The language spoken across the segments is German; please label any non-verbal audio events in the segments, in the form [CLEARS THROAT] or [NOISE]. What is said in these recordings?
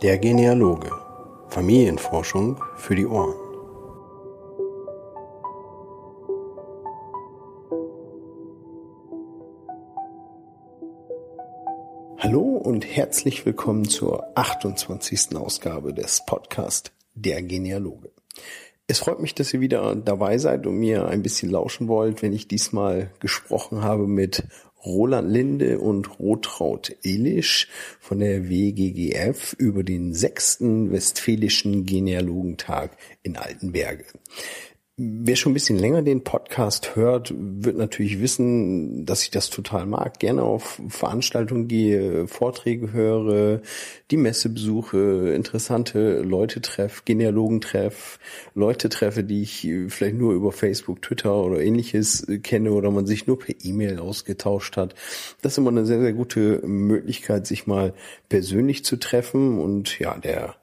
Der Genealoge. Familienforschung für die Ohren. Hallo und herzlich willkommen zur 28. Ausgabe des Podcast Der Genealoge. Es freut mich, dass ihr wieder dabei seid und mir ein bisschen lauschen wollt, wenn ich diesmal gesprochen habe mit Roland Linde und Rotraud Elisch von der WGGF über den sechsten Westfälischen Genealogentag in Altenberge. Wer schon ein bisschen länger den Podcast hört, wird natürlich wissen, dass ich das total mag. Gerne auf Veranstaltungen gehe, Vorträge höre, die Messe besuche, interessante Leute treffe, Genealogen treffe, Leute treffe, die ich vielleicht nur über Facebook, Twitter oder ähnliches kenne oder man sich nur per E-Mail ausgetauscht hat. Das ist immer eine sehr, sehr gute Möglichkeit, sich mal persönlich zu treffen und ja, der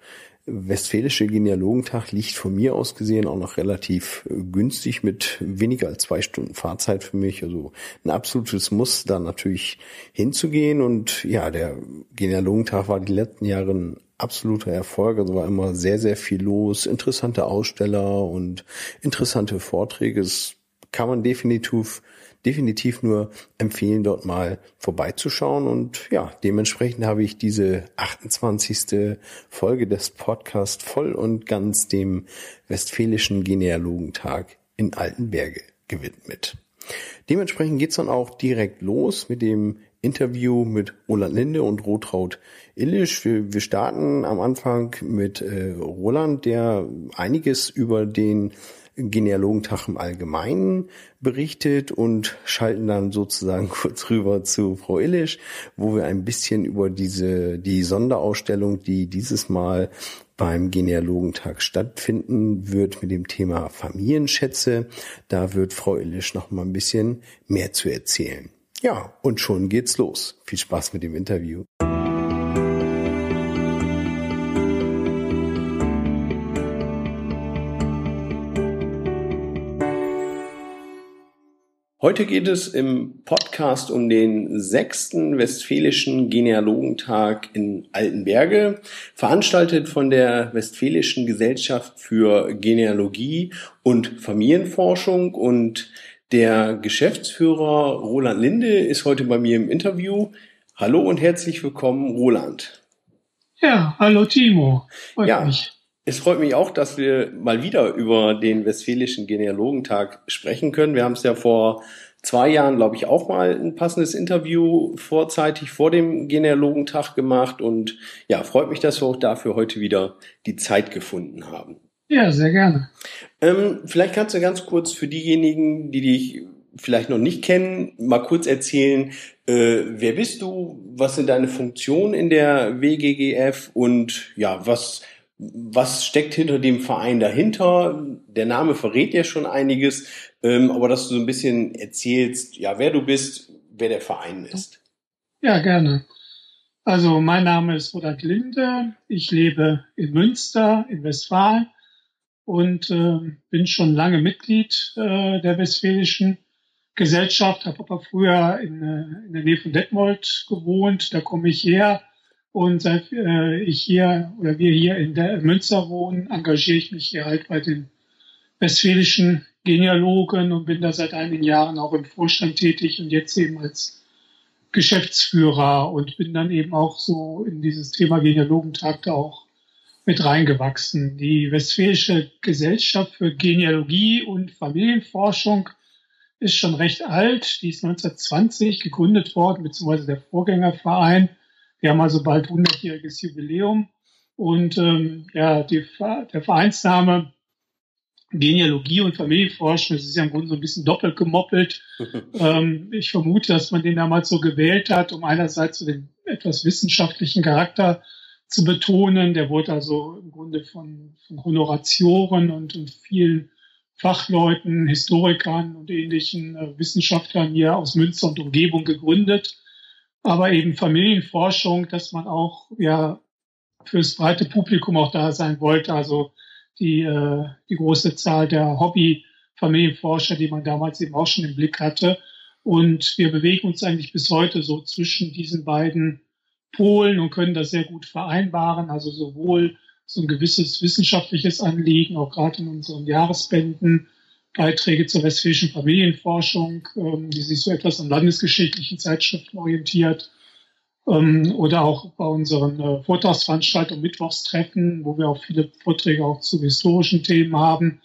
Westfälische Genealogentag liegt von mir aus gesehen auch noch relativ äh, günstig mit weniger als zwei Stunden Fahrzeit für mich. Also ein absolutes Muss, da natürlich hinzugehen. Und ja, der Genealogentag war die letzten Jahre ein absoluter Erfolg. Also war immer sehr, sehr viel los, interessante Aussteller und interessante Vorträge. Es kann man definitiv definitiv nur empfehlen, dort mal vorbeizuschauen. Und ja, dementsprechend habe ich diese 28. Folge des Podcasts voll und ganz dem Westfälischen Genealogentag in Altenberge gewidmet. Dementsprechend geht's dann auch direkt los mit dem Interview mit Roland Linde und Rotraud Illisch. Wir, wir starten am Anfang mit äh, Roland, der einiges über den Genealogentag im Allgemeinen berichtet und schalten dann sozusagen [LAUGHS] kurz rüber zu Frau Illisch, wo wir ein bisschen über diese, die Sonderausstellung, die dieses Mal beim Genealogentag stattfinden wird mit dem Thema Familienschätze. Da wird Frau Illisch noch mal ein bisschen mehr zu erzählen. Ja, und schon geht's los. Viel Spaß mit dem Interview. Heute geht es im Podcast um den sechsten Westfälischen Genealogentag in Altenberge, veranstaltet von der Westfälischen Gesellschaft für Genealogie und Familienforschung und der Geschäftsführer Roland Linde ist heute bei mir im Interview. Hallo und herzlich willkommen, Roland. Ja, hallo Timo. Freut ja. Mich. Es freut mich auch, dass wir mal wieder über den Westfälischen Genealogentag sprechen können. Wir haben es ja vor zwei Jahren, glaube ich, auch mal ein passendes Interview vorzeitig vor dem Genealogentag gemacht und ja, freut mich, dass wir auch dafür heute wieder die Zeit gefunden haben. Ja, sehr gerne. Ähm, vielleicht kannst du ganz kurz für diejenigen, die dich vielleicht noch nicht kennen, mal kurz erzählen, äh, wer bist du, was sind deine Funktionen in der WGGF und ja, was was steckt hinter dem Verein dahinter? Der Name verrät ja schon einiges, ähm, aber dass du so ein bisschen erzählst, ja, wer du bist, wer der Verein ist. Ja, gerne. Also mein Name ist Roland Linde. Ich lebe in Münster in Westfalen und äh, bin schon lange Mitglied äh, der Westfälischen Gesellschaft. Habe aber früher in, äh, in der Nähe von Detmold gewohnt. Da komme ich her und seit äh, ich hier oder wir hier in der Münster wohnen, engagiere ich mich hier halt bei den westfälischen Genealogen und bin da seit einigen Jahren auch im Vorstand tätig und jetzt eben als Geschäftsführer und bin dann eben auch so in dieses Thema Genealogentag da auch mit reingewachsen. Die Westfälische Gesellschaft für Genealogie und Familienforschung ist schon recht alt. Die ist 1920 gegründet worden, beziehungsweise der Vorgängerverein wir haben also bald 100-jähriges Jubiläum und ähm, ja, die, der Vereinsname Genealogie und Familienforschung, das ist ja im Grunde so ein bisschen doppelt gemoppelt. [LAUGHS] ähm, ich vermute, dass man den damals so gewählt hat, um einerseits so den etwas wissenschaftlichen Charakter zu betonen. Der wurde also im Grunde von, von Honoratioren und, und vielen Fachleuten, Historikern und ähnlichen äh, Wissenschaftlern hier aus Münster und Umgebung gegründet aber eben Familienforschung, dass man auch ja fürs breite Publikum auch da sein wollte. Also die, äh, die große Zahl der Hobby-Familienforscher, die man damals eben auch schon im Blick hatte. Und wir bewegen uns eigentlich bis heute so zwischen diesen beiden Polen und können das sehr gut vereinbaren. Also sowohl so ein gewisses wissenschaftliches Anliegen, auch gerade in unseren Jahresbänden, Beiträge zur westfälischen Familienforschung, ähm, die sich so etwas an landesgeschichtlichen Zeitschriften orientiert, ähm, oder auch bei unseren äh, Vortragsveranstaltungen, Mittwochstreffen, wo wir auch viele Vorträge auch zu historischen Themen haben.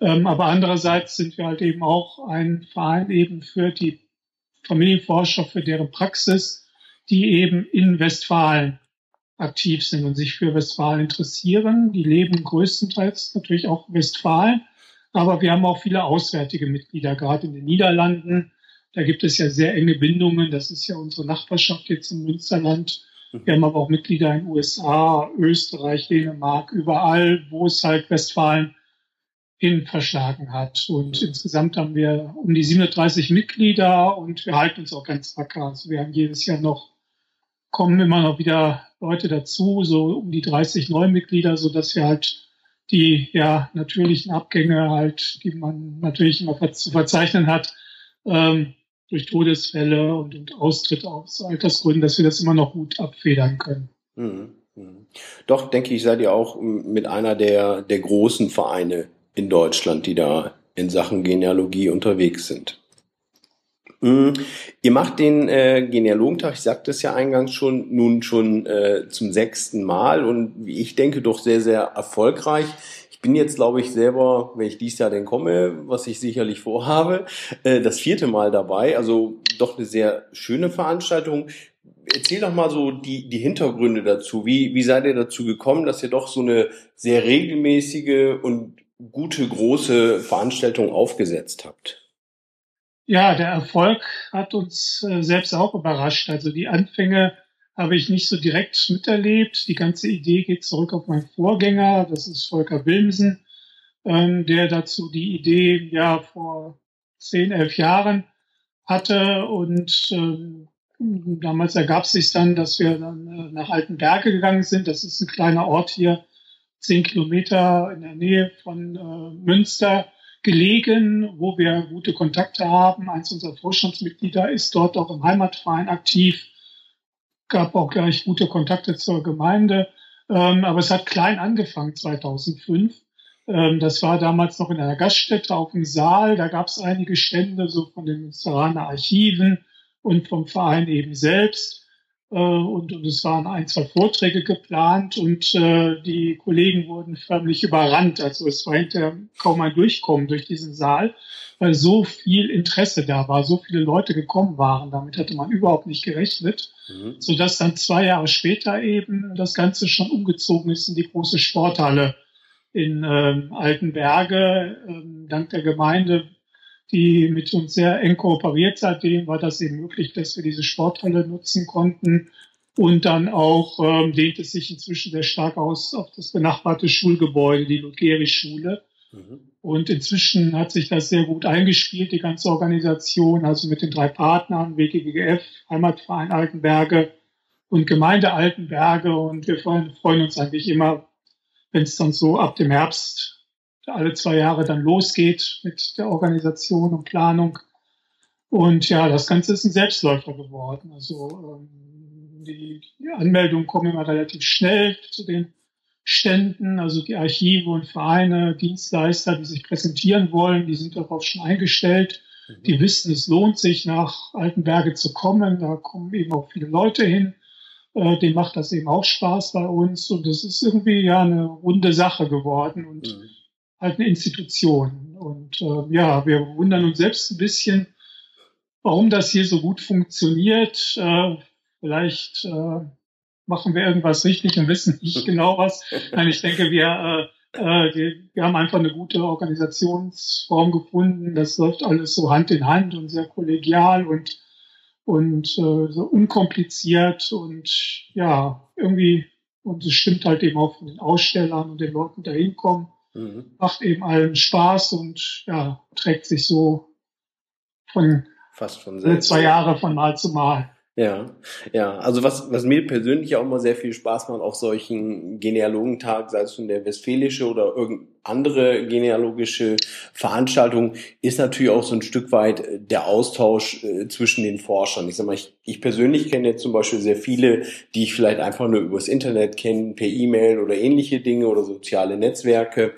Ähm, aber andererseits sind wir halt eben auch ein Verein eben für die Familienforscher, für deren Praxis, die eben in Westfalen aktiv sind und sich für Westfalen interessieren. Die leben größtenteils natürlich auch Westfalen, aber wir haben auch viele auswärtige Mitglieder, gerade in den Niederlanden. Da gibt es ja sehr enge Bindungen. Das ist ja unsere Nachbarschaft jetzt im Münsterland. Wir haben aber auch Mitglieder in den USA, Österreich, Dänemark, überall, wo es halt Westfalen hin verschlagen hat. Und insgesamt haben wir um die 37 Mitglieder und wir halten uns auch ganz wacker. Also wir haben jedes Jahr noch, kommen immer noch wieder Leute dazu, so um die 30 neue Mitglieder, so dass wir halt die ja natürlichen Abgänge halt, die man natürlich immer zu verzeichnen hat, ähm, durch Todesfälle und, und Austritt aus Altersgründen, dass wir das immer noch gut abfedern können. Mhm. mhm. Doch, denke ich, seid ihr auch mit einer der, der großen Vereine in Deutschland, die da in Sachen Genealogie unterwegs sind. Mhm. Ihr macht den äh, Genealogentag, ich sagte es ja eingangs schon, nun schon äh, zum sechsten Mal und ich denke, doch sehr, sehr erfolgreich. Ich bin jetzt, glaube ich, selber, wenn ich dies Jahr denn komme, was ich sicherlich vorhabe, äh, das vierte Mal dabei. Also doch eine sehr schöne Veranstaltung. Erzähl doch mal so die, die Hintergründe dazu. Wie, wie seid ihr dazu gekommen, dass ihr doch so eine sehr regelmäßige und gute, große Veranstaltung aufgesetzt habt? Ja, der Erfolg hat uns äh, selbst auch überrascht. Also die Anfänge habe ich nicht so direkt miterlebt. Die ganze Idee geht zurück auf meinen Vorgänger, das ist Volker Wilmsen, ähm, der dazu die Idee ja vor zehn, elf Jahren hatte und ähm, damals ergab es sich dann, dass wir dann äh, nach Altenberge gegangen sind. Das ist ein kleiner Ort hier, zehn Kilometer in der Nähe von äh, Münster gelegen, wo wir gute Kontakte haben. Eins unserer Vorstandsmitglieder ist dort auch im Heimatverein aktiv, gab auch gleich gute Kontakte zur Gemeinde. Ähm, aber es hat klein angefangen 2005. Ähm, das war damals noch in einer Gaststätte auf dem Saal. Da gab es einige Stände so von den Münsteraner Archiven und vom Verein eben selbst. Äh, und, und es waren ein, zwei Vorträge geplant und äh, die Kollegen wurden förmlich überrannt. Also es war hinterher kaum ein Durchkommen durch diesen Saal, weil so viel Interesse da war, so viele Leute gekommen waren. Damit hatte man überhaupt nicht gerechnet, mhm. sodass dann zwei Jahre später eben das Ganze schon umgezogen ist in die große Sporthalle in ähm, Altenberge. Ähm, dank der Gemeinde die mit uns sehr eng kooperiert. Seitdem war das eben möglich, dass wir diese Sporthalle nutzen konnten. Und dann auch ähm, dehnt es sich inzwischen sehr stark aus auf das benachbarte Schulgebäude, die Lugeri-Schule. Mhm. Und inzwischen hat sich das sehr gut eingespielt, die ganze Organisation, also mit den drei Partnern, WGGF, Heimatverein Altenberge und Gemeinde Altenberge. Und wir freuen, freuen uns eigentlich immer, wenn es dann so ab dem Herbst alle zwei Jahre dann losgeht mit der Organisation und Planung. Und ja, das Ganze ist ein Selbstläufer geworden. Also ähm, die, die Anmeldungen kommen immer relativ schnell zu den Ständen, also die Archive und Vereine, Dienstleister, die sich präsentieren wollen, die sind darauf schon eingestellt. Mhm. Die wissen, es lohnt sich, nach Altenberge zu kommen. Da kommen eben auch viele Leute hin. Äh, dem macht das eben auch Spaß bei uns. Und das ist irgendwie ja eine runde Sache geworden. Und mhm halt eine Institution. Und äh, ja, wir wundern uns selbst ein bisschen, warum das hier so gut funktioniert. Äh, vielleicht äh, machen wir irgendwas richtig und wissen nicht genau was. Nein, ich denke, wir, äh, äh, wir, wir haben einfach eine gute Organisationsform gefunden. Das läuft alles so Hand in Hand und sehr kollegial und und äh, so unkompliziert und ja, irgendwie, und es stimmt halt eben auch von den Ausstellern und den Leuten, die da hinkommen. Mhm. Macht eben allen Spaß und ja, trägt sich so von fast von selbst. zwei Jahre von Mal zu Mal. Ja, ja. Also was, was mir persönlich auch immer sehr viel Spaß macht auf solchen Genealogentag, sei es nun der Westfälische oder irgendeine andere genealogische Veranstaltung, ist natürlich auch so ein Stück weit der Austausch äh, zwischen den Forschern. Ich sag mal, ich, ich persönlich kenne jetzt zum Beispiel sehr viele, die ich vielleicht einfach nur übers Internet kenne, per E-Mail oder ähnliche Dinge oder soziale Netzwerke.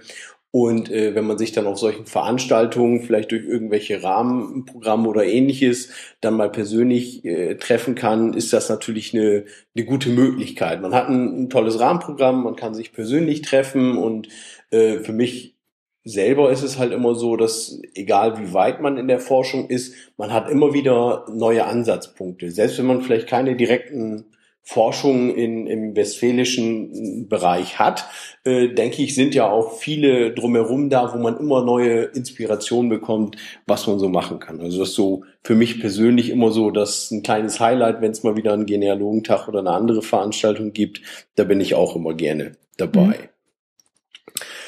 Und äh, wenn man sich dann auf solchen Veranstaltungen, vielleicht durch irgendwelche Rahmenprogramme oder ähnliches, dann mal persönlich äh, treffen kann, ist das natürlich eine, eine gute Möglichkeit. Man hat ein, ein tolles Rahmenprogramm, man kann sich persönlich treffen und äh, für mich selber ist es halt immer so, dass egal wie weit man in der Forschung ist, man hat immer wieder neue Ansatzpunkte. Selbst wenn man vielleicht keine direkten Forschung in, im westfälischen Bereich hat, äh, denke ich, sind ja auch viele drumherum da, wo man immer neue Inspirationen bekommt, was man so machen kann. Also das ist so für mich persönlich immer so, dass ein kleines Highlight, wenn es mal wieder einen Genealogentag oder eine andere Veranstaltung gibt, da bin ich auch immer gerne dabei.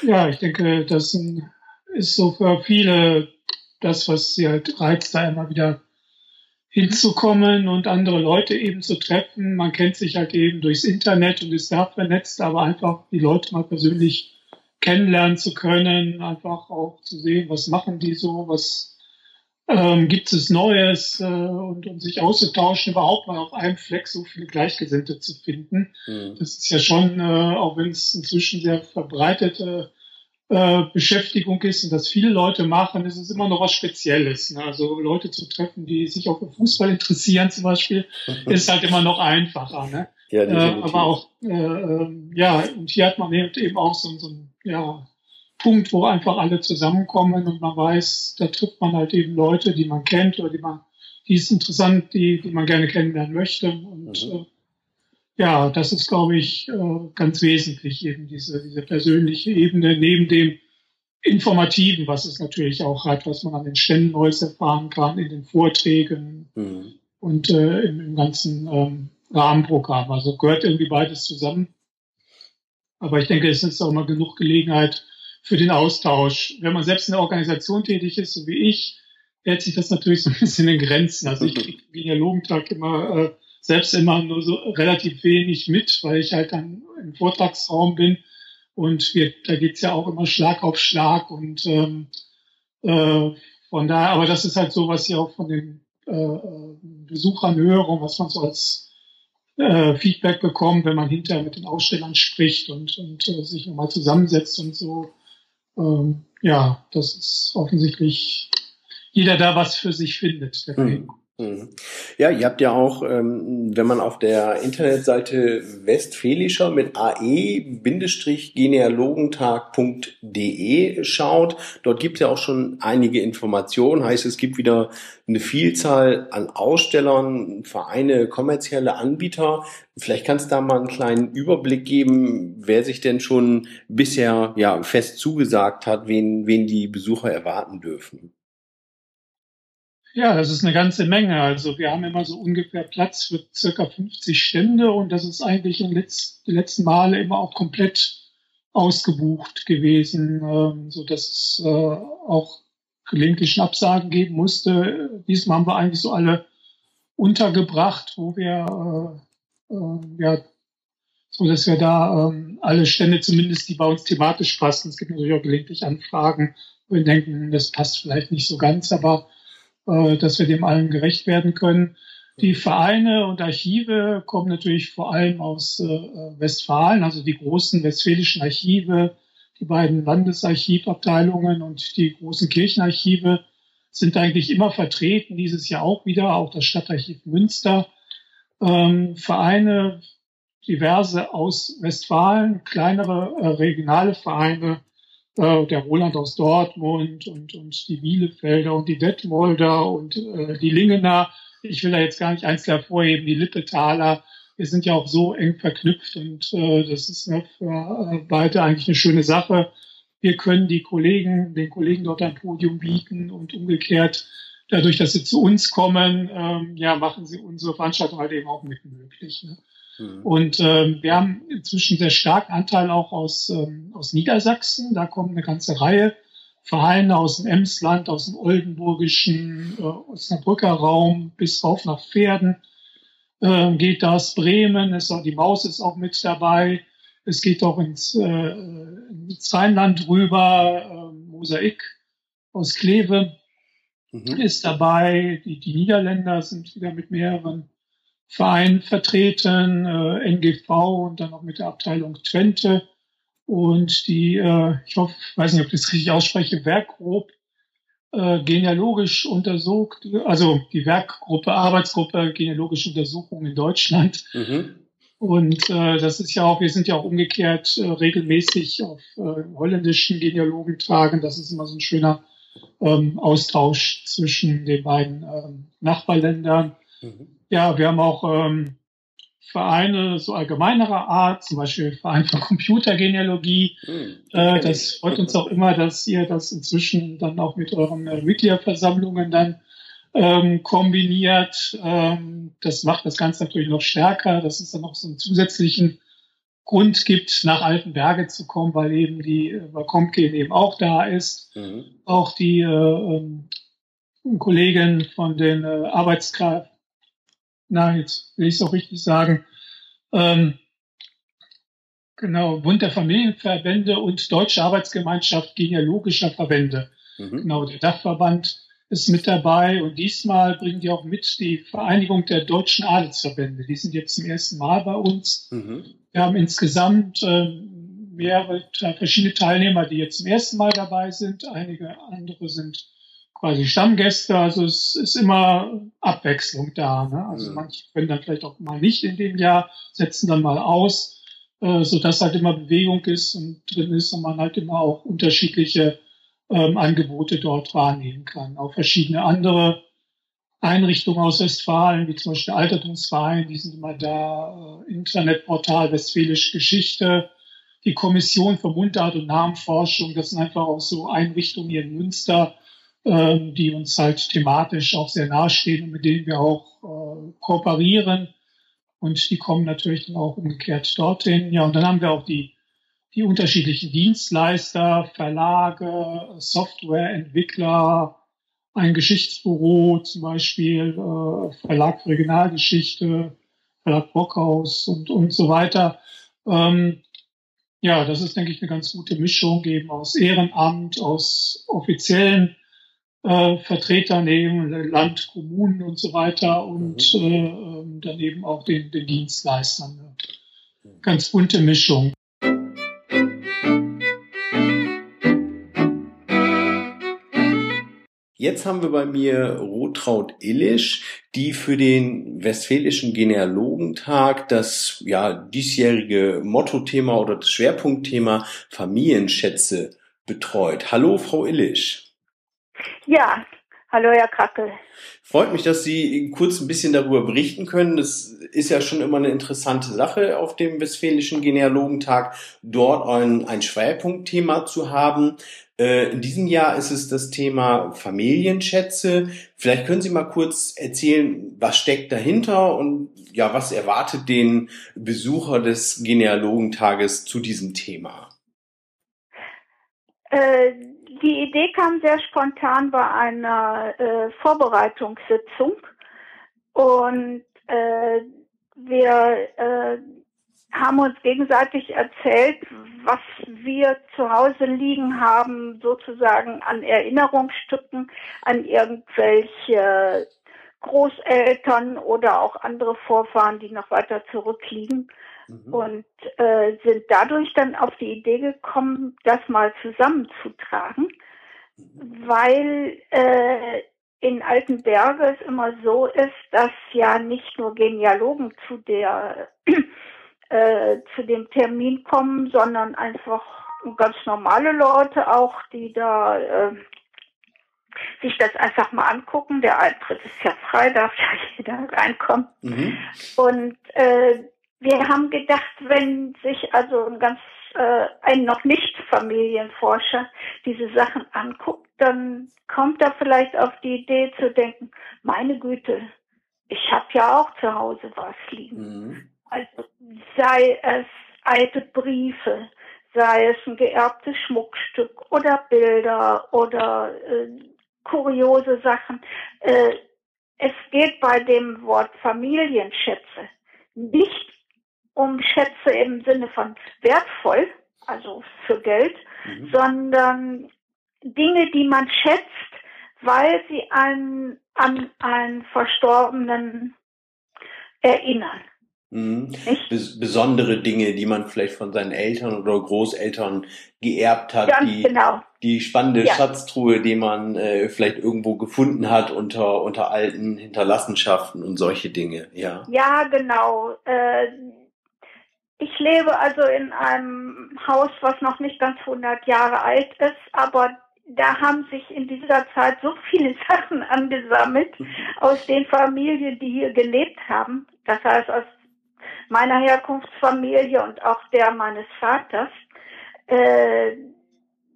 Mhm. Ja, ich denke, das ist so für viele das, was sie halt reizt, da immer wieder hinzukommen und andere Leute eben zu treffen. Man kennt sich halt eben durchs Internet und ist da vernetzt, aber einfach die Leute mal persönlich kennenlernen zu können, einfach auch zu sehen, was machen die so, was ähm, gibt es Neues äh, und um sich auszutauschen, überhaupt mal auf einem Fleck so viele Gleichgesinnte zu finden. Mhm. Das ist ja schon, äh, auch wenn es inzwischen sehr verbreitete äh, Beschäftigung ist und das viele Leute machen, ist es immer noch was Spezielles. Ne? Also Leute zu treffen, die sich auch für Fußball interessieren zum Beispiel, [LAUGHS] ist halt immer noch einfacher. Ne? Ja, äh, aber auch, äh, ähm, ja, und hier hat man eben auch so, so einen ja, Punkt, wo einfach alle zusammenkommen und man weiß, da trifft man halt eben Leute, die man kennt oder die man, die ist interessant, die, die man gerne kennenlernen möchte. Und mhm. äh, ja, das ist, glaube ich, äh, ganz wesentlich, eben diese, diese persönliche Ebene neben dem Informativen, was es natürlich auch hat, was man an den Ständen Neues erfahren kann, in den Vorträgen mhm. und äh, im, im ganzen ähm, Rahmenprogramm. Also gehört irgendwie beides zusammen. Aber ich denke, es ist auch mal genug Gelegenheit für den Austausch. Wenn man selbst in der Organisation tätig ist, so wie ich, hält sich das natürlich so ein bisschen in Grenzen. Also ich [LAUGHS] kriege Genealogentag immer äh, selbst immer nur so relativ wenig mit, weil ich halt dann im Vortragsraum bin und wir, da geht's ja auch immer Schlag auf Schlag und ähm, äh, von daher, aber das ist halt so, was ich auch von den äh, Besuchern höre und was man so als äh, Feedback bekommt, wenn man hinterher mit den Ausstellern spricht und, und äh, sich nochmal zusammensetzt und so. Ähm, ja, das ist offensichtlich jeder da was für sich findet. Deswegen. Mhm. Mhm. Ja, ihr habt ja auch, ähm, wenn man auf der Internetseite Westfälischer mit ae-genealogentag.de schaut, dort gibt es ja auch schon einige Informationen. Heißt, es gibt wieder eine Vielzahl an Ausstellern, Vereine, kommerzielle Anbieter. Vielleicht kannst du da mal einen kleinen Überblick geben, wer sich denn schon bisher ja fest zugesagt hat, wen, wen die Besucher erwarten dürfen. Ja, das ist eine ganze Menge. Also wir haben immer so ungefähr Platz für circa 50 Stände und das ist eigentlich in letz, die letzten Male immer auch komplett ausgebucht gewesen, ähm, so dass es äh, auch gelegentlich Absagen geben musste. Diesmal haben wir eigentlich so alle untergebracht, wo wir äh, äh, ja so dass wir da ähm, alle Stände zumindest, die bei uns thematisch passen. Es gibt natürlich auch gelegentlich Anfragen, wo wir denken, das passt vielleicht nicht so ganz, aber dass wir dem allen gerecht werden können. Die Vereine und Archive kommen natürlich vor allem aus äh, Westfalen, also die großen westfälischen Archive, die beiden Landesarchivabteilungen und die großen Kirchenarchive sind eigentlich immer vertreten, dieses Jahr auch wieder, auch das Stadtarchiv Münster. Ähm, Vereine, diverse aus Westfalen, kleinere äh, regionale Vereine äh, der Roland aus Dortmund und, und die Bielefelder und die Detmolder und äh, die Lingener. Ich will da jetzt gar nicht eins hervorheben, die Lippetaler. Wir sind ja auch so eng verknüpft und äh, das ist ne, für äh, beide eigentlich eine schöne Sache. Wir können die Kollegen, den Kollegen dort ein Podium bieten und umgekehrt, dadurch, dass sie zu uns kommen, ähm, ja, machen sie unsere Veranstaltung halt eben auch mit möglich. Ne? Mhm. Und ähm, wir haben inzwischen sehr starken Anteil auch aus, ähm, aus Niedersachsen. Da kommen eine ganze Reihe Vereine aus dem Emsland, aus dem Oldenburgischen, äh, Osnabrücker Raum bis rauf nach Pferden. äh, geht das. Bremen, ist auch, die Maus ist auch mit dabei. Es geht auch ins, äh, ins Rheinland rüber. Äh, Mosaik aus Kleve mhm. ist dabei. Die, die Niederländer sind wieder mit mehreren Vereinen vertreten. Äh, NGV und dann auch mit der Abteilung Twente. Und die, äh, ich hoffe, weiß nicht, ob ich das richtig ausspreche, Werkgruppe äh, genealogisch untersucht, also die Werkgruppe, Arbeitsgruppe genealogische Untersuchungen in Deutschland. Mhm. Und äh, das ist ja auch, wir sind ja auch umgekehrt äh, regelmäßig auf äh, holländischen Genealogentagen. Das ist immer so ein schöner ähm, Austausch zwischen den beiden ähm, Nachbarländern. Mhm. Ja, wir haben auch ähm, Vereine so allgemeinerer Art, zum Beispiel Verein für Computergenealogie. Mhm. Äh, das freut uns auch immer, dass ihr das inzwischen dann auch mit euren äh, Mitgliederversammlungen dann ähm, kombiniert. Ähm, das macht das Ganze natürlich noch stärker, dass es dann noch so einen zusätzlichen Grund gibt, nach Altenberge zu kommen, weil eben die weil Comken eben auch da ist. Mhm. Auch die äh, ähm, Kollegin von den äh, Arbeitskräften na, jetzt will ich es auch richtig sagen, ähm, genau, Bund der Familienverbände und Deutsche Arbeitsgemeinschaft genealogischer Verbände. Mhm. Genau, der Dachverband ist mit dabei und diesmal bringen die auch mit die Vereinigung der deutschen Adelsverbände. Die sind jetzt zum ersten Mal bei uns. Mhm. Wir haben insgesamt äh, mehrere verschiedene Teilnehmer, die jetzt zum ersten Mal dabei sind. Einige andere sind quasi Stammgäste. Also es ist immer Abwechslung da. Ne? Also mhm. manche können dann vielleicht auch mal nicht in dem Jahr, setzen dann mal aus, äh, so dass halt immer Bewegung ist und drin ist und man halt immer auch unterschiedliche ähm, Angebote dort wahrnehmen kann. Auch verschiedene andere Einrichtungen aus Westfalen, wie zum Beispiel Altertumsverein, die sind immer da, äh, Internetportal Westfälische Geschichte, die Kommission für Mundart und Namenforschung, das sind einfach auch so Einrichtungen hier in Münster, die uns halt thematisch auch sehr nahestehen und mit denen wir auch äh, kooperieren. Und die kommen natürlich dann auch umgekehrt dorthin. Ja, und dann haben wir auch die, die unterschiedlichen Dienstleister, Verlage, Softwareentwickler, ein Geschichtsbüro zum Beispiel, äh, Verlag für Regionalgeschichte, Verlag Brockhaus und, und so weiter. Ähm, ja, das ist, denke ich, eine ganz gute Mischung eben aus Ehrenamt, aus offiziellen äh, Vertreter nehmen, Land, Kommunen und so weiter und mhm. äh, ähm, dann eben auch den, den Dienstleistern. Ganz bunte Mischung. Jetzt haben wir bei mir Rotraud Illisch, die für den Westfälischen Genealogentag das ja diesjährige Mottothema oder das Schwerpunktthema Familienschätze betreut. Hallo, Frau Illisch. Ja, hallo Herr Krackel. Freut mich, dass Sie kurz ein bisschen darüber berichten können. Das ist ja schon immer eine interessante Sache auf dem Westfälischen Genealogentag, dort ein, ein Schwerpunktthema zu haben. Äh, in diesem Jahr ist es das Thema Familienschätze. Vielleicht können Sie mal kurz erzählen, was steckt dahinter und ja, was erwartet den Besucher des Genealogentages zu diesem Thema? Äh die Idee kam sehr spontan bei einer äh, Vorbereitungssitzung und äh, wir äh, haben uns gegenseitig erzählt, was wir zu Hause liegen haben, sozusagen an Erinnerungsstücken, an irgendwelche Großeltern oder auch andere Vorfahren, die noch weiter zurückliegen. Mhm. Und äh, sind dadurch dann auf die Idee gekommen, das mal zusammenzutragen, mhm. weil äh, in Altenberge es immer so ist, dass ja nicht nur Genealogen zu der [CLEARS THROAT] äh, zu dem Termin kommen, sondern einfach ganz normale Leute auch, die da äh, sich das einfach mal angucken. Der Eintritt ist ja frei, darf ja [LAUGHS] jeder reinkommen. Mhm. Und äh, wir haben gedacht, wenn sich also ein ganz äh, ein noch nicht Familienforscher diese Sachen anguckt, dann kommt er vielleicht auf die Idee zu denken, meine Güte, ich habe ja auch zu Hause was liegen. Mhm. Also sei es alte Briefe, sei es ein geerbtes Schmuckstück oder Bilder oder äh, kuriose Sachen. Äh, es geht bei dem Wort Familienschätze nicht um Schätze im Sinne von wertvoll, also für Geld, mhm. sondern Dinge, die man schätzt, weil sie einen an einen Verstorbenen erinnern. Mhm. Bes besondere Dinge, die man vielleicht von seinen Eltern oder Großeltern geerbt hat, Ganz die, genau. die spannende ja. Schatztruhe, die man äh, vielleicht irgendwo gefunden hat unter, unter alten Hinterlassenschaften und solche Dinge, ja. Ja, genau. Äh, ich lebe also in einem Haus, was noch nicht ganz 100 Jahre alt ist, aber da haben sich in dieser Zeit so viele [LAUGHS] Sachen angesammelt aus den Familien, die hier gelebt haben. Das heißt, aus meiner Herkunftsfamilie und auch der meines Vaters. Äh,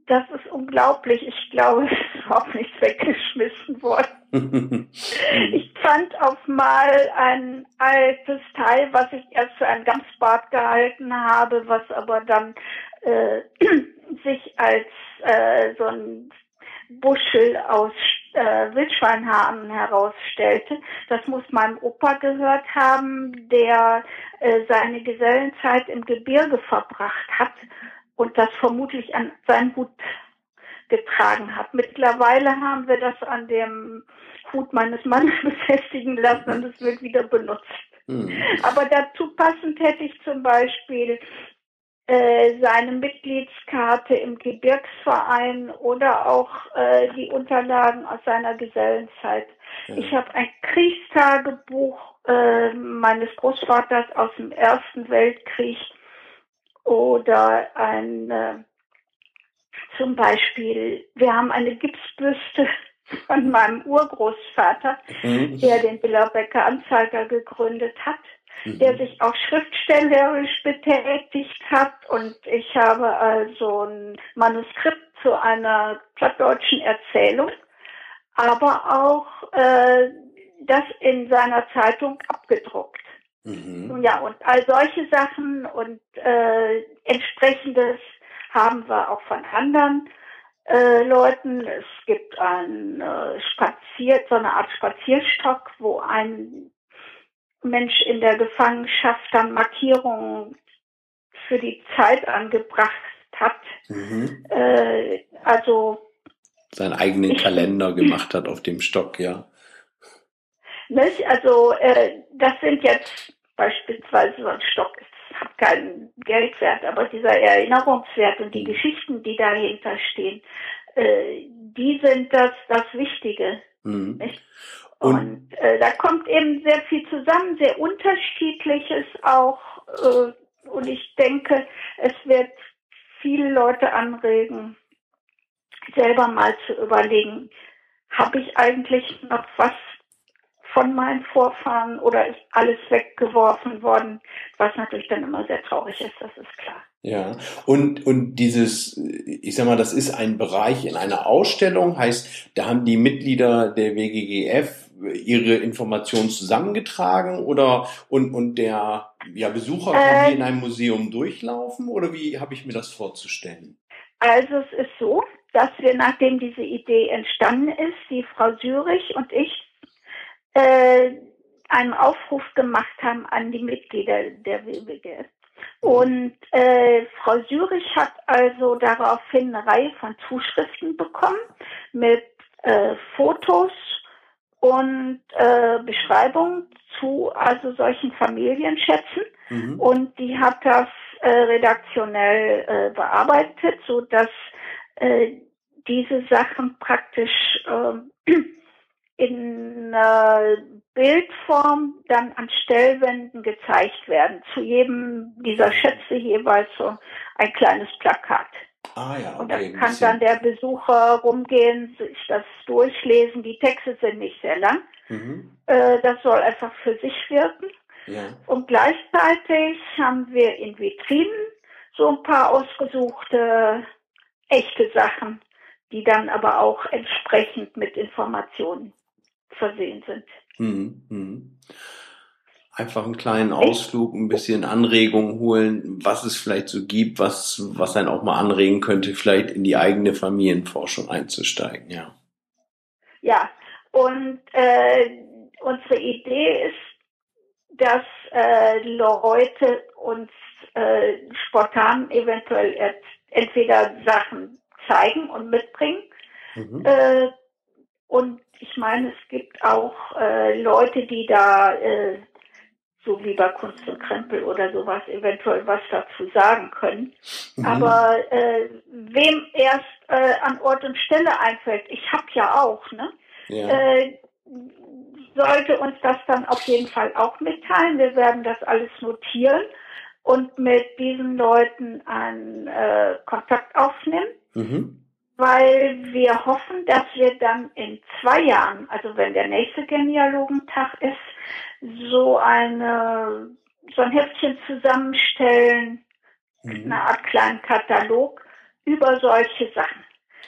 das ist unglaublich. Ich glaube, es ist überhaupt nichts weggeschmissen worden. [LAUGHS] ich fand auf mal ein altes Teil, was ich erst für ein Gamsbad gehalten habe, was aber dann äh, [CLEARS THROAT] sich als äh, so ein Buschel aus äh, Wildschweinhaaren herausstellte. Das muss meinem Opa gehört haben, der äh, seine Gesellenzeit im Gebirge verbracht hat und das vermutlich an seinen Hut getragen hat. Mittlerweile haben wir das an dem Hut meines Mannes [LAUGHS] befestigen lassen und es wird wieder benutzt. Mhm. Aber dazu passend hätte ich zum Beispiel äh, seine Mitgliedskarte im Gebirgsverein oder auch äh, die Unterlagen aus seiner Gesellenzeit. Ja. Ich habe ein Kriegstagebuch äh, meines Großvaters aus dem Ersten Weltkrieg oder ein äh, zum Beispiel, wir haben eine Gipsbüste von meinem Urgroßvater, mhm. der den Billerbecker Anzeiger gegründet hat der mhm. sich auch schriftstellerisch betätigt hat. Und ich habe also ein Manuskript zu einer plattdeutschen Erzählung, aber auch äh, das in seiner Zeitung abgedruckt. Mhm. Ja, und all solche Sachen und äh, entsprechendes haben wir auch von anderen äh, Leuten. Es gibt ein äh, Spazier, so eine Art Spazierstock, wo ein Mensch in der Gefangenschaft dann Markierungen für die Zeit angebracht hat. Mhm. Äh, also seinen eigenen ich, Kalender gemacht hat auf dem Stock, ja. Nicht? Also äh, das sind jetzt beispielsweise so ein Stock, es hat keinen Geldwert, aber dieser Erinnerungswert und die mhm. Geschichten, die dahinter stehen, äh, die sind das, das Wichtige. Mhm. Und, und äh, da kommt eben sehr viel zusammen, sehr unterschiedliches auch. Äh, und ich denke, es wird viele Leute anregen, selber mal zu überlegen, habe ich eigentlich noch was von meinen Vorfahren oder ist alles weggeworfen worden, was natürlich dann immer sehr traurig ist, das ist klar. Ja, und, und dieses, ich sag mal, das ist ein Bereich in einer Ausstellung, heißt, da haben die Mitglieder der WGGF ihre Informationen zusammengetragen oder und, und der ja, Besucher kann äh, in einem Museum durchlaufen oder wie habe ich mir das vorzustellen? Also es ist so, dass wir, nachdem diese Idee entstanden ist, die Frau Sürich und ich äh, einen Aufruf gemacht haben an die Mitglieder der WWGF. Und äh, Frau Sürich hat also daraufhin eine Reihe von Zuschriften bekommen mit äh, Fotos und äh, Beschreibungen zu also solchen Familienschätzen. Mhm. Und die hat das äh, redaktionell äh, bearbeitet, so dass äh, diese Sachen praktisch äh, in äh, Bildform dann an Stellwänden gezeigt werden. Zu jedem dieser Schätze jeweils so ein kleines Plakat. Ah, ja, okay. Und dann kann dann der Besucher rumgehen, sich das durchlesen. Die Texte sind nicht sehr lang. Mhm. Äh, das soll einfach für sich wirken. Ja. Und gleichzeitig haben wir in Vitrinen so ein paar ausgesuchte echte Sachen, die dann aber auch entsprechend mit Informationen versehen sind. Mhm. Mhm. Einfach einen kleinen Ausflug, ein bisschen Anregung holen, was es vielleicht so gibt, was, was einen auch mal anregen könnte, vielleicht in die eigene Familienforschung einzusteigen, ja. Ja, und, äh, unsere Idee ist, dass äh, Leute uns äh, spontan eventuell entweder Sachen zeigen und mitbringen. Mhm. Äh, und ich meine, es gibt auch äh, Leute, die da, äh, so wie bei Kunst und Krempel oder sowas, eventuell was dazu sagen können. Mhm. Aber äh, wem erst äh, an Ort und Stelle einfällt, ich habe ja auch, ne? Ja. Äh, sollte uns das dann auf jeden Fall auch mitteilen. Wir werden das alles notieren und mit diesen Leuten einen äh, Kontakt aufnehmen. Mhm weil wir hoffen, dass wir dann in zwei Jahren, also wenn der nächste Genealogentag ist, so eine so ein Heftchen zusammenstellen, mhm. eine Art kleinen Katalog über solche Sachen.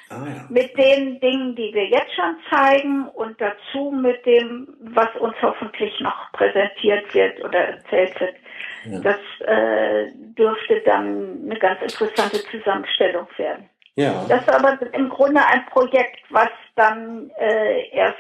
Ah, ja. Mit den Dingen, die wir jetzt schon zeigen und dazu mit dem, was uns hoffentlich noch präsentiert wird oder erzählt wird. Ja. Das äh, dürfte dann eine ganz interessante Zusammenstellung werden. Ja. Das ist aber im Grunde ein Projekt, was dann äh, erst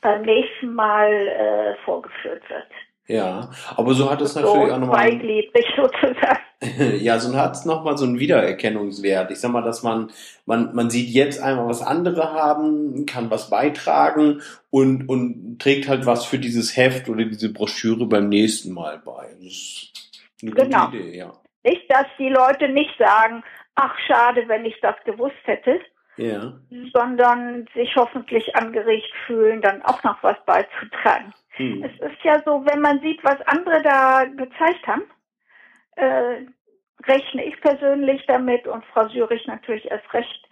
beim nächsten Mal äh, vorgeführt wird. Ja, aber so hat es so natürlich auch nochmal. [LAUGHS] Sozusagen. [LAUGHS] ja, so hat es nochmal so einen Wiedererkennungswert. Ich sag mal, dass man, man, man sieht jetzt einmal, was andere haben, kann was beitragen und, und trägt halt was für dieses Heft oder diese Broschüre beim nächsten Mal bei. Das ist eine genau. gute Idee, ja. Nicht, dass die Leute nicht sagen, ach schade, wenn ich das gewusst hätte, ja. sondern sich hoffentlich angeregt fühlen, dann auch noch was beizutragen. Hm. Es ist ja so, wenn man sieht, was andere da gezeigt haben, äh, rechne ich persönlich damit und Frau Sürich natürlich erst recht,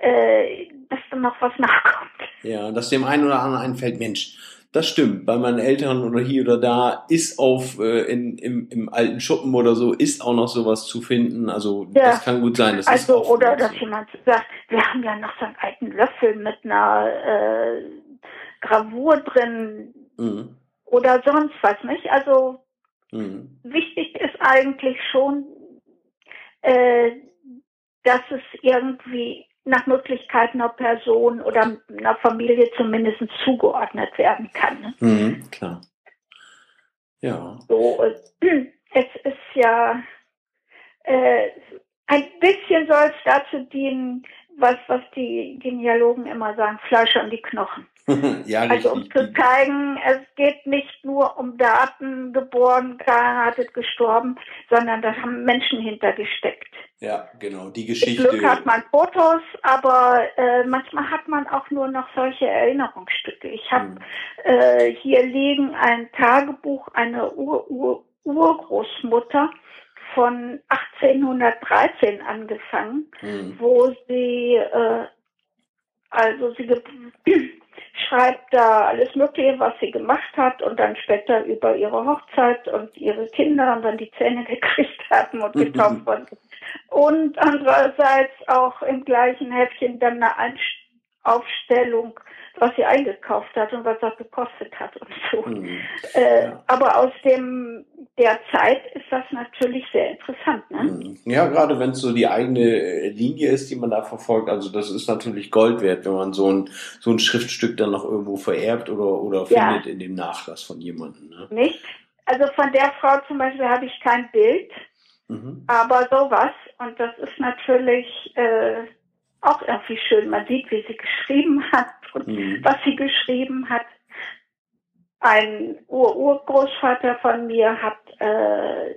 äh, dass dann noch was [LAUGHS] nachkommt. Ja, dass dem einen oder anderen einfällt, Mensch, das stimmt. Bei meinen Eltern oder hier oder da ist auf äh, in, im, im alten Schuppen oder so ist auch noch sowas zu finden. Also ja. das kann gut sein. also oder dass so. jemand sagt, wir haben ja noch so einen alten Löffel mit einer äh, Gravur drin mhm. oder sonst was nicht. Also mhm. wichtig ist eigentlich schon, äh, dass es irgendwie nach Möglichkeit einer Person oder einer Familie zumindest zugeordnet werden kann. Ne? Mhm, klar. Ja. So, äh, es ist ja äh, ein bisschen soll es dazu dienen, was, was die Genealogen immer sagen, Fleisch an die Knochen. [LAUGHS] ja, also um zu zeigen, es geht nicht nur um Daten, geboren, geheiratet, gestorben, sondern da haben Menschen hintergesteckt. Ja, genau, die Geschichte. Mit Glück hat man Fotos, aber äh, manchmal hat man auch nur noch solche Erinnerungsstücke. Ich habe mhm. äh, hier liegen ein Tagebuch einer Ur -Ur Urgroßmutter von 1813 angefangen, mhm. wo sie äh, also sie [CLEARS THROAT] schreibt da alles Mögliche, was sie gemacht hat und dann später über ihre Hochzeit und ihre Kinder und dann die Zähne [LAUGHS] gekriegt hatten und getauft wurden. Und andererseits auch im gleichen Heftchen dann eine Aufstellung was sie eingekauft hat und was das gekostet hat und so. Mhm. Äh, ja. Aber aus dem der Zeit ist das natürlich sehr interessant. Ne? Mhm. Ja, gerade wenn es so die eigene Linie ist, die man da verfolgt, also das ist natürlich Gold wert, wenn man so ein so ein Schriftstück dann noch irgendwo vererbt oder oder ja. findet in dem Nachlass von jemandem. Ne? Nicht? Also von der Frau zum Beispiel habe ich kein Bild, mhm. aber sowas und das ist natürlich äh, auch irgendwie schön. Man sieht, wie sie geschrieben hat und mhm. was sie geschrieben hat. Ein Ur-Urgroßvater von mir hat äh,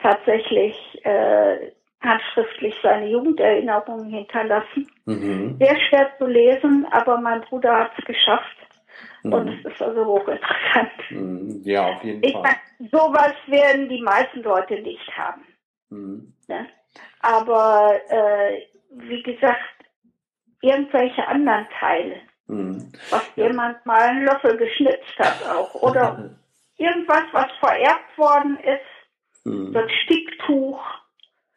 tatsächlich äh, handschriftlich seine Jugenderinnerungen hinterlassen. Mhm. Sehr schwer zu lesen, aber mein Bruder hat es geschafft. Mhm. Und es ist also hochinteressant. Mhm. Ja, auf jeden ich Fall. Mein, sowas werden die meisten Leute nicht haben. Mhm. Ne? Aber äh, wie gesagt, irgendwelche anderen Teile. Mhm. Was ja. jemand mal einen Löffel geschnitzt hat auch. Oder [LAUGHS] irgendwas, was vererbt worden ist. Mhm. Ein Sticktuch,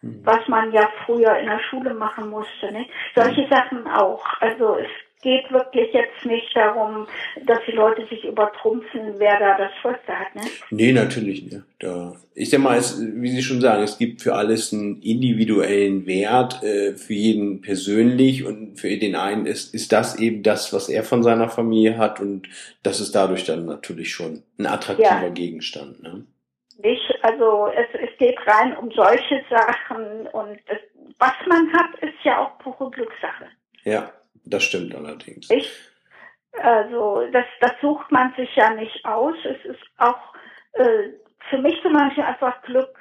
mhm. was man ja früher in der Schule machen musste. Ne? Solche mhm. Sachen auch. Also es geht wirklich jetzt nicht darum, dass die Leute sich übertrumpfen, wer da das Schwester hat, ne? Nee, natürlich nicht. Da, ich sag mal, es, wie Sie schon sagen, es gibt für alles einen individuellen Wert, äh, für jeden persönlich und für den einen ist, ist das eben das, was er von seiner Familie hat und das ist dadurch dann natürlich schon ein attraktiver ja. Gegenstand, ne? Nicht, also es, es geht rein um solche Sachen und es, was man hat, ist ja auch pure Glückssache. Ja, das stimmt allerdings. Ich, also das, das sucht man sich ja nicht aus. Es ist auch äh, für mich zum Beispiel einfach Glück,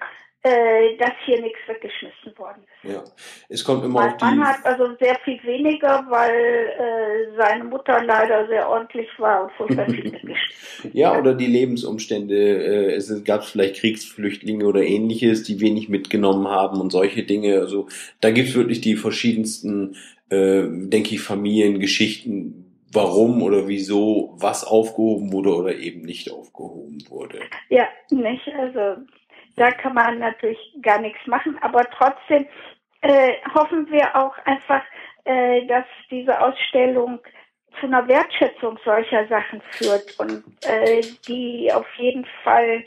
äh, dass hier nichts weggeschmissen worden ist. Ja, es kommt immer mein auf die... Mann hat also sehr viel weniger, weil äh, seine Mutter leider sehr ordentlich war und furchtbar viel [LAUGHS] weggeschmissen Ja, oder die Lebensumstände. Äh, es gab vielleicht Kriegsflüchtlinge oder ähnliches, die wenig mitgenommen haben und solche Dinge. Also da gibt's wirklich die verschiedensten äh, denke ich, Familiengeschichten, warum oder wieso was aufgehoben wurde oder eben nicht aufgehoben wurde. Ja, nicht. Also da kann man natürlich gar nichts machen, aber trotzdem äh, hoffen wir auch einfach, äh, dass diese Ausstellung zu einer Wertschätzung solcher Sachen führt und äh, die auf jeden Fall,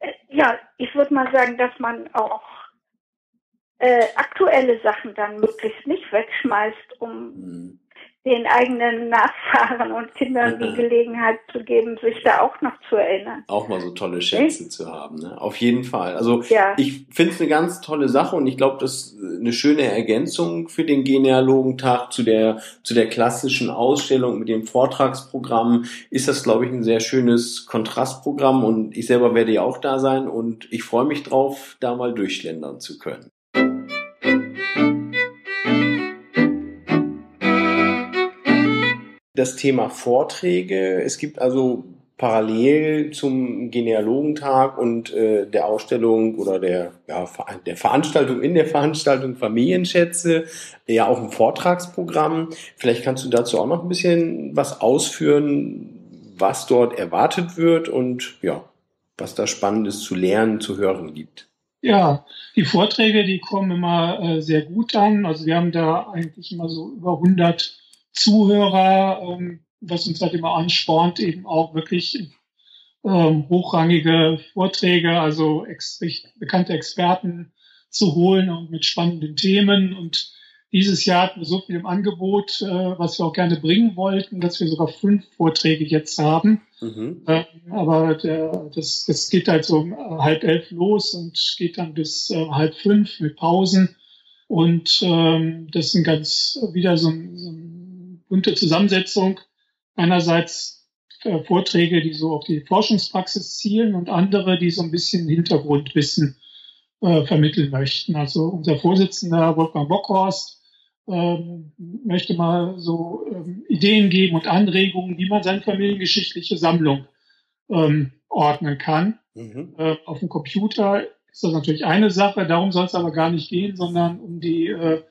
äh, ja, ich würde mal sagen, dass man auch äh, aktuelle Sachen dann möglichst nicht wegschmeißt, um mhm. den eigenen Nachfahren und Kindern die Gelegenheit zu geben, sich da auch noch zu erinnern. Auch mal so tolle Schätze okay? zu haben, ne? Auf jeden Fall. Also ja. ich finde es eine ganz tolle Sache und ich glaube, das ist eine schöne Ergänzung für den Genealogentag zu der zu der klassischen Ausstellung mit dem Vortragsprogramm. Ist das, glaube ich, ein sehr schönes Kontrastprogramm und ich selber werde ja auch da sein und ich freue mich drauf, da mal durchschlendern zu können. Das Thema Vorträge. Es gibt also parallel zum Genealogentag und äh, der Ausstellung oder der, ja, der Veranstaltung in der Veranstaltung Familienschätze ja auch ein Vortragsprogramm. Vielleicht kannst du dazu auch noch ein bisschen was ausführen, was dort erwartet wird und ja, was da Spannendes zu lernen, zu hören gibt. Ja, die Vorträge, die kommen immer äh, sehr gut an. Also wir haben da eigentlich immer so über 100 Zuhörer, ähm, was uns halt immer anspornt, eben auch wirklich ähm, hochrangige Vorträge, also ex bekannte Experten zu holen und mit spannenden Themen. Und dieses Jahr hatten wir so viel im Angebot, äh, was wir auch gerne bringen wollten, dass wir sogar fünf Vorträge jetzt haben. Mhm. Äh, aber der, das, das geht halt so um halb elf los und geht dann bis äh, halb fünf mit Pausen. Und ähm, das sind ganz wieder so ein, so ein bunte Zusammensetzung. Einerseits äh, Vorträge, die so auf die Forschungspraxis zielen und andere, die so ein bisschen Hintergrundwissen äh, vermitteln möchten. Also unser Vorsitzender Wolfgang Bockhorst ähm, möchte mal so ähm, Ideen geben und Anregungen, wie man seine familiengeschichtliche Sammlung ähm, ordnen kann. Mhm. Äh, auf dem Computer ist das natürlich eine Sache, darum soll es aber gar nicht gehen, sondern um die äh,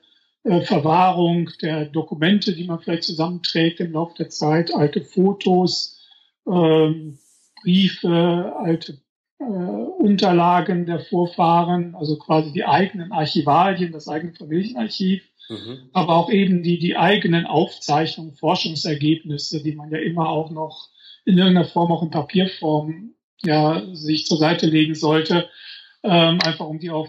Verwahrung der Dokumente, die man vielleicht zusammenträgt im Laufe der Zeit, alte Fotos, ähm, Briefe, alte äh, Unterlagen der Vorfahren, also quasi die eigenen Archivalien, das eigene Familienarchiv, mhm. aber auch eben die, die eigenen Aufzeichnungen, Forschungsergebnisse, die man ja immer auch noch in irgendeiner Form, auch in Papierform, ja, sich zur Seite legen sollte, ähm, einfach um die auf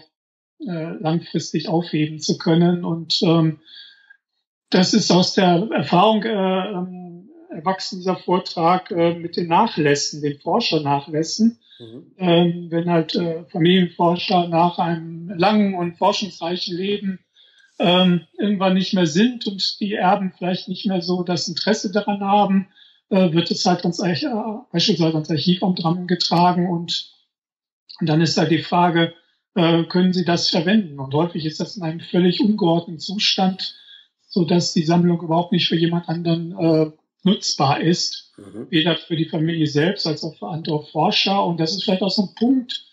äh, langfristig aufheben zu können. Und ähm, das ist aus der Erfahrung äh, ähm, erwachsen, dieser Vortrag äh, mit den Nachlässen, den Forskernachlässen. Mhm. Ähm, wenn halt äh, Familienforscher nach einem langen und forschungsreichen Leben ähm, irgendwann nicht mehr sind und die Erben vielleicht nicht mehr so das Interesse daran haben, äh, wird es halt ganz äh, beispielsweise ans Archivamt dran getragen und, und dann ist da die Frage, äh, können sie das verwenden. Und häufig ist das in einem völlig ungeordneten Zustand, so dass die Sammlung überhaupt nicht für jemand anderen äh, nutzbar ist, mhm. weder für die Familie selbst als auch für andere Forscher. Und das ist vielleicht auch so ein Punkt,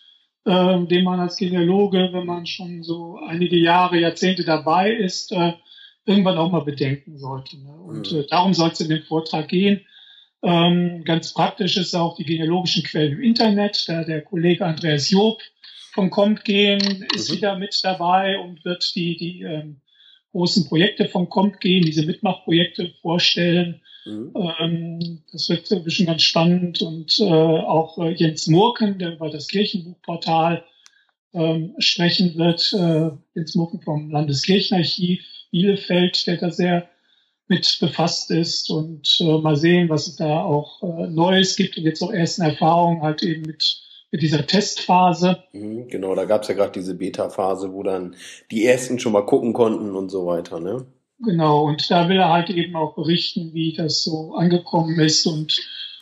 äh, den man als Genealoge, wenn man schon so einige Jahre, Jahrzehnte dabei ist, äh, irgendwann auch mal bedenken sollte. Ne? Und mhm. äh, darum soll es in dem Vortrag gehen. Ähm, ganz praktisch ist auch die genealogischen Quellen im Internet. Da der Kollege Andreas Job von Compt gehen, ist mhm. wieder mit dabei und wird die, die ähm, großen Projekte vom Kommt gehen, diese Mitmachprojekte vorstellen. Mhm. Ähm, das wird bestimmt ganz spannend. Und äh, auch äh, Jens Murken, der über das Kirchenbuchportal ähm, sprechen wird, äh, Jens Murken vom Landeskirchenarchiv Bielefeld, der da sehr mit befasst ist und äh, mal sehen, was es da auch äh, Neues gibt und jetzt auch ersten Erfahrungen halt eben mit mit dieser Testphase. Mhm, genau, da gab es ja gerade diese Beta-Phase, wo dann die ersten schon mal gucken konnten und so weiter, ne? Genau, und da will er halt eben auch berichten, wie das so angekommen ist und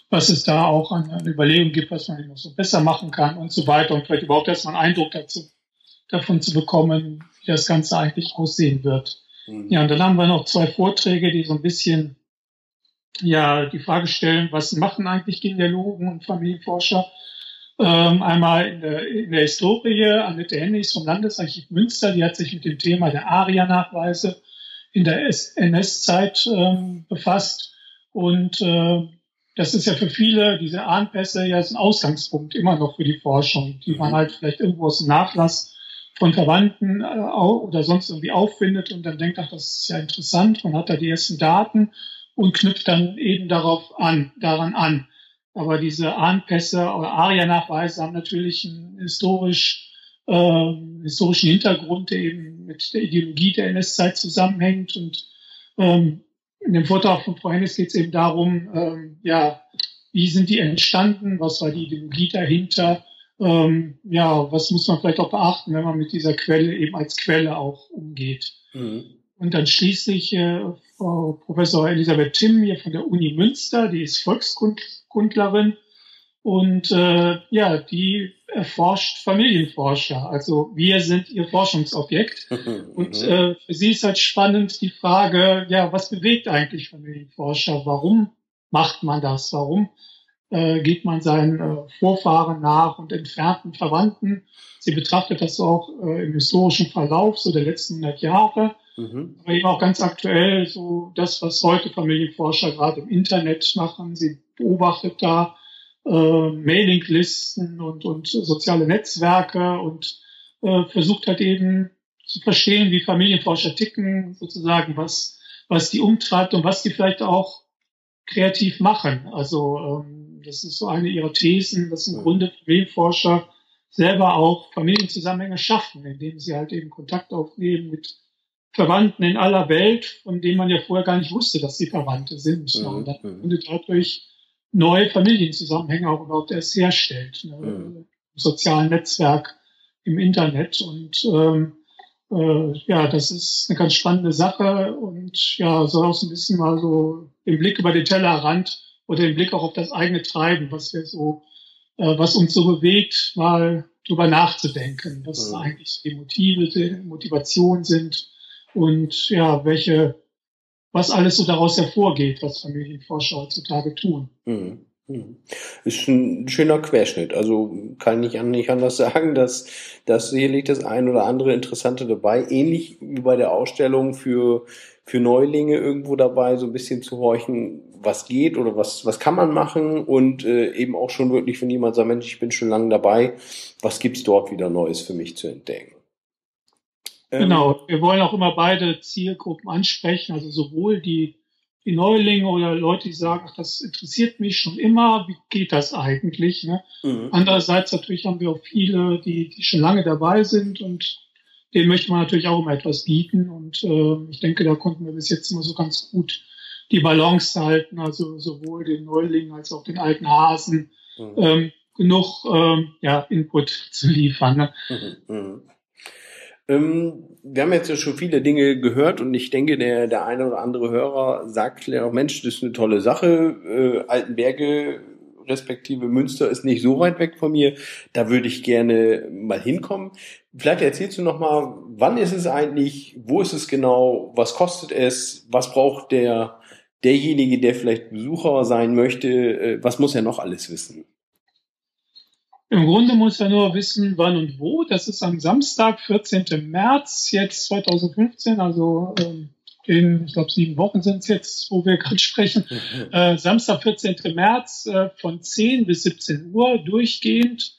was es da auch an, an Überlegungen gibt, was man noch so besser machen kann und so weiter und vielleicht überhaupt erstmal einen Eindruck dazu, davon zu bekommen, wie das Ganze eigentlich aussehen wird. Mhm. Ja, und dann haben wir noch zwei Vorträge, die so ein bisschen ja die Frage stellen, was machen eigentlich Genealogen und Familienforscher ähm, einmal in der, in der Historie, Annette Hennigs vom Landesarchiv Münster, die hat sich mit dem Thema der ARIA-Nachweise in der NS-Zeit ähm, befasst. Und äh, das ist ja für viele, diese Ahnpässe, ja ein Ausgangspunkt immer noch für die Forschung, die man mhm. halt vielleicht irgendwo aus dem Nachlass von Verwandten äh, oder sonst irgendwie auffindet und dann denkt, ach, das ist ja interessant, man hat da die ersten Daten und knüpft dann eben darauf an, daran an. Aber diese Ahnpässe oder Aria-Nachweise haben natürlich einen historisch, äh, historischen Hintergrund, der eben mit der Ideologie der NS-Zeit zusammenhängt. Und ähm, in dem Vortrag von Frau Hennis geht es eben darum, ähm, ja, wie sind die entstanden, was war die Ideologie dahinter, ähm, ja, was muss man vielleicht auch beachten, wenn man mit dieser Quelle eben als Quelle auch umgeht. Mhm. Und dann schließlich äh, Frau Professor Elisabeth Timm hier von der Uni Münster, die ist Volkskundlerin und äh, ja, die erforscht Familienforscher. Also wir sind ihr Forschungsobjekt. [LAUGHS] und äh, für sie ist halt spannend die Frage, ja, was bewegt eigentlich Familienforscher? Warum macht man das? Warum äh, geht man seinen äh, Vorfahren nach und entfernten Verwandten? Sie betrachtet das auch äh, im historischen Verlauf so der letzten 100 Jahre Mhm. Aber eben auch ganz aktuell so das, was heute Familienforscher gerade im Internet machen. Sie beobachtet da äh, Mailinglisten und, und soziale Netzwerke und äh, versucht halt eben zu verstehen, wie Familienforscher ticken, sozusagen, was, was die umtreibt und was die vielleicht auch kreativ machen. Also ähm, das ist so eine ihrer Thesen, dass im mhm. Grunde Familienforscher selber auch Familienzusammenhänge schaffen, indem sie halt eben Kontakt aufnehmen mit Verwandten in aller Welt, von denen man ja vorher gar nicht wusste, dass sie Verwandte sind. Mhm. Und dann mhm. dadurch neue Familienzusammenhänge auch überhaupt erst herstellt. Ne? Mhm. Im sozialen Netzwerk, im Internet. Und ähm, äh, ja, das ist eine ganz spannende Sache und ja, soll auch so ein bisschen mal so den Blick über den Tellerrand oder den Blick auch auf das eigene Treiben, was wir so, äh, was uns so bewegt, mal drüber nachzudenken, was mhm. eigentlich die Motive, die Motivationen sind und ja, welche, was alles so daraus hervorgeht, was Familienforscher heutzutage tun. Mhm. mhm. Ist ein schöner Querschnitt. Also kann ich nicht anders [LAUGHS] sagen, dass, dass sicherlich das ein oder andere Interessante dabei, ähnlich wie bei der Ausstellung für, für Neulinge irgendwo dabei, so ein bisschen zu horchen, was geht oder was, was kann man machen und äh, eben auch schon wirklich, wenn jemand sagt, Mensch, ich bin schon lange dabei, was gibt's dort wieder Neues für mich zu entdecken? Ähm, genau, wir wollen auch immer beide Zielgruppen ansprechen, also sowohl die, die Neulinge oder Leute, die sagen, ach, das interessiert mich schon immer, wie geht das eigentlich? Ne? Mhm. Andererseits natürlich haben wir auch viele, die, die schon lange dabei sind und denen möchte man natürlich auch immer etwas bieten. Und äh, ich denke, da konnten wir bis jetzt immer so ganz gut die Balance halten, also sowohl den Neulingen als auch den alten Hasen mhm. ähm, genug ähm, ja, Input zu liefern. Ne? Mhm. Ähm, wir haben jetzt ja schon viele Dinge gehört und ich denke, der, der eine oder andere Hörer sagt vielleicht auch, Mensch, das ist eine tolle Sache. Äh, Altenberge respektive Münster ist nicht so weit weg von mir. Da würde ich gerne mal hinkommen. Vielleicht erzählst du noch mal, wann ist es eigentlich, wo ist es genau, was kostet es, was braucht der derjenige, der vielleicht Besucher sein möchte, äh, was muss er noch alles wissen? Im Grunde muss er nur wissen, wann und wo. Das ist am Samstag, 14. März, jetzt 2015, also ähm, in, ich glaube, sieben Wochen sind es jetzt, wo wir gerade sprechen. [LAUGHS] Äh, Samstag, 14. März äh, von 10 bis 17 Uhr durchgehend.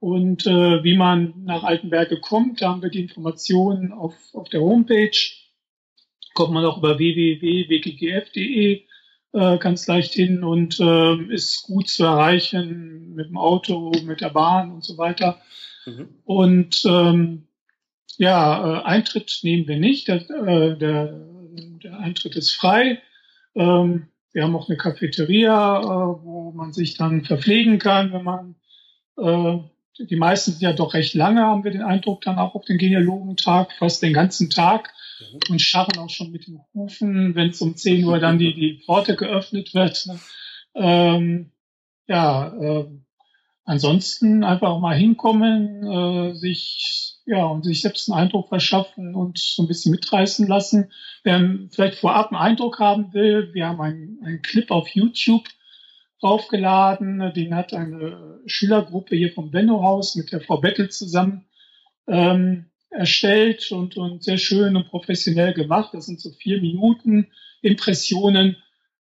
Und äh, wie man nach Altenberge kommt, da haben wir die Informationen auf, auf der Homepage. kommt man auch über www.wggf.de äh, ganz leicht hin und äh, ist gut zu erreichen mit dem Auto, mit der Bahn und so weiter. Mhm. Und ähm, ja, äh, Eintritt nehmen wir nicht. Der, äh, der, der Eintritt ist frei. Ähm, wir haben auch eine Cafeteria, äh, wo man sich dann verpflegen kann, wenn man äh, die meisten sind ja doch recht lange, haben wir den Eindruck, dann auch auf den Genealogentag, fast den ganzen Tag. Und scharren auch schon mit den Hufen, wenn es um 10 Uhr dann die, die Pforte geöffnet wird. Ne? Ähm, ja, äh, ansonsten einfach mal hinkommen, äh, sich ja und sich selbst einen Eindruck verschaffen und so ein bisschen mitreißen lassen. Wer vielleicht vorab einen Eindruck haben will, wir haben einen, einen Clip auf YouTube draufgeladen. Den hat eine Schülergruppe hier vom Benno-Haus mit der Frau Bettel zusammen ähm, erstellt und, und sehr schön und professionell gemacht. Das sind so vier Minuten Impressionen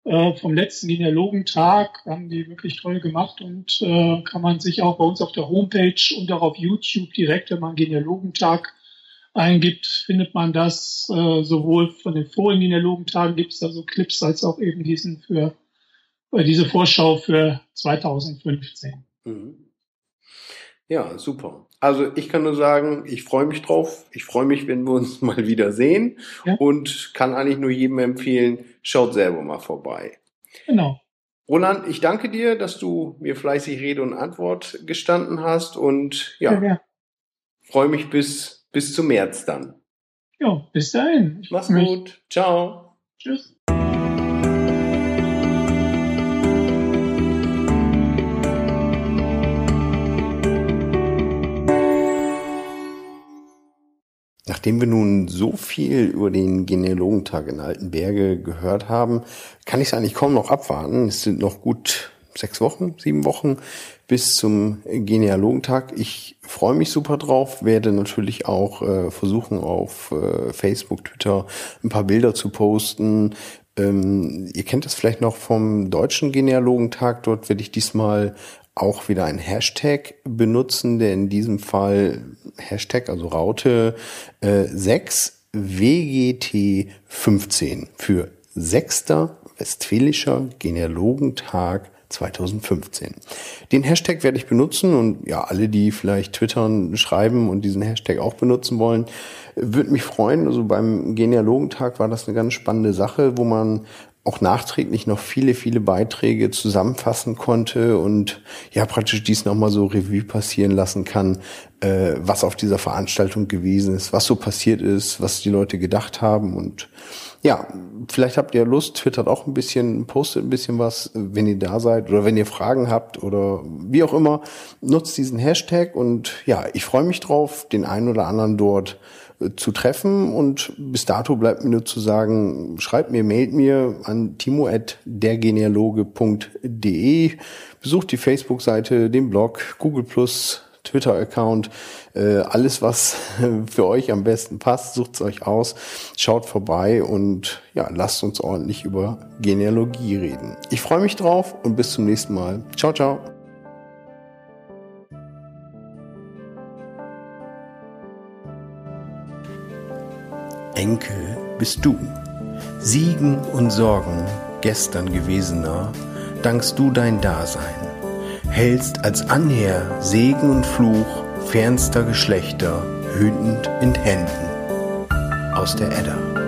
äh, vom letzten Genealogentag. Haben die wirklich toll gemacht und äh, kann man sich auch bei uns auf der Homepage und auch auf YouTube direkt, wenn man Genealogentag eingibt, findet man das. Äh, sowohl von den vorigen Genealogentagen gibt es da so Clips als auch eben diesen für äh, diese Vorschau für 2015. Mhm. Ja, super. Also ich kann nur sagen, ich freue mich drauf. Ich freue mich, wenn wir uns [LAUGHS] mal wieder sehen ja. und kann eigentlich nur jedem empfehlen, schaut selber mal vorbei. Genau. Roland, ich danke dir, dass du mir fleißig Rede und Antwort gestanden hast und ja, ja. freue mich bis, bis zum März dann. Ja, bis dahin. Mach's gut. Ciao. Tschüss. Nachdem wir nun so viel über den Genealogentag in Altenberge gehört haben, kann ich es eigentlich kaum noch abwarten. Es sind noch gut sechs Wochen, sieben Wochen bis zum Genealogentag. Ich freue mich super drauf, werde natürlich auch äh, versuchen, auf äh, Facebook, Twitter ein paar Bilder zu posten. Ähm, ihr kennt das vielleicht noch vom deutschen Genealogentag. Dort werde ich diesmal auch wieder ein Hashtag benutzen, der in diesem Fall Hashtag, also Raute äh, 6 WGT15 für 6. Westfälischer Genealogentag 2015. Den Hashtag werde ich benutzen und ja, alle, die vielleicht twittern, schreiben und diesen Hashtag auch benutzen wollen, würde mich freuen. Also beim Genealogentag war das eine ganz spannende Sache, wo man auch nachträglich noch viele, viele Beiträge zusammenfassen konnte und ja praktisch dies nochmal so Revue passieren lassen kann, äh, was auf dieser Veranstaltung gewesen ist, was so passiert ist, was die Leute gedacht haben. Und ja, vielleicht habt ihr Lust, twittert auch ein bisschen, postet ein bisschen was, wenn ihr da seid oder wenn ihr Fragen habt oder wie auch immer, nutzt diesen Hashtag und ja, ich freue mich drauf, den einen oder anderen dort zu treffen. Und bis dato bleibt mir nur zu sagen, schreibt mir, mailt mir an timo.dergenealoge.de. Besucht die Facebook-Seite, den Blog, Google Plus, Twitter-Account, äh, alles, was [LAUGHS] für euch am besten passt, sucht es euch aus, schaut vorbei und ja, lasst uns ordentlich über Genealogie reden. Ich freue mich drauf und bis zum nächsten Mal. Ciao, ciao. Enkel bist du. Siegen und Sorgen gestern gewesener, dankst du dein Dasein. Hältst als Anher Segen und Fluch fernster Geschlechter hütend in Händen. Aus der Edda.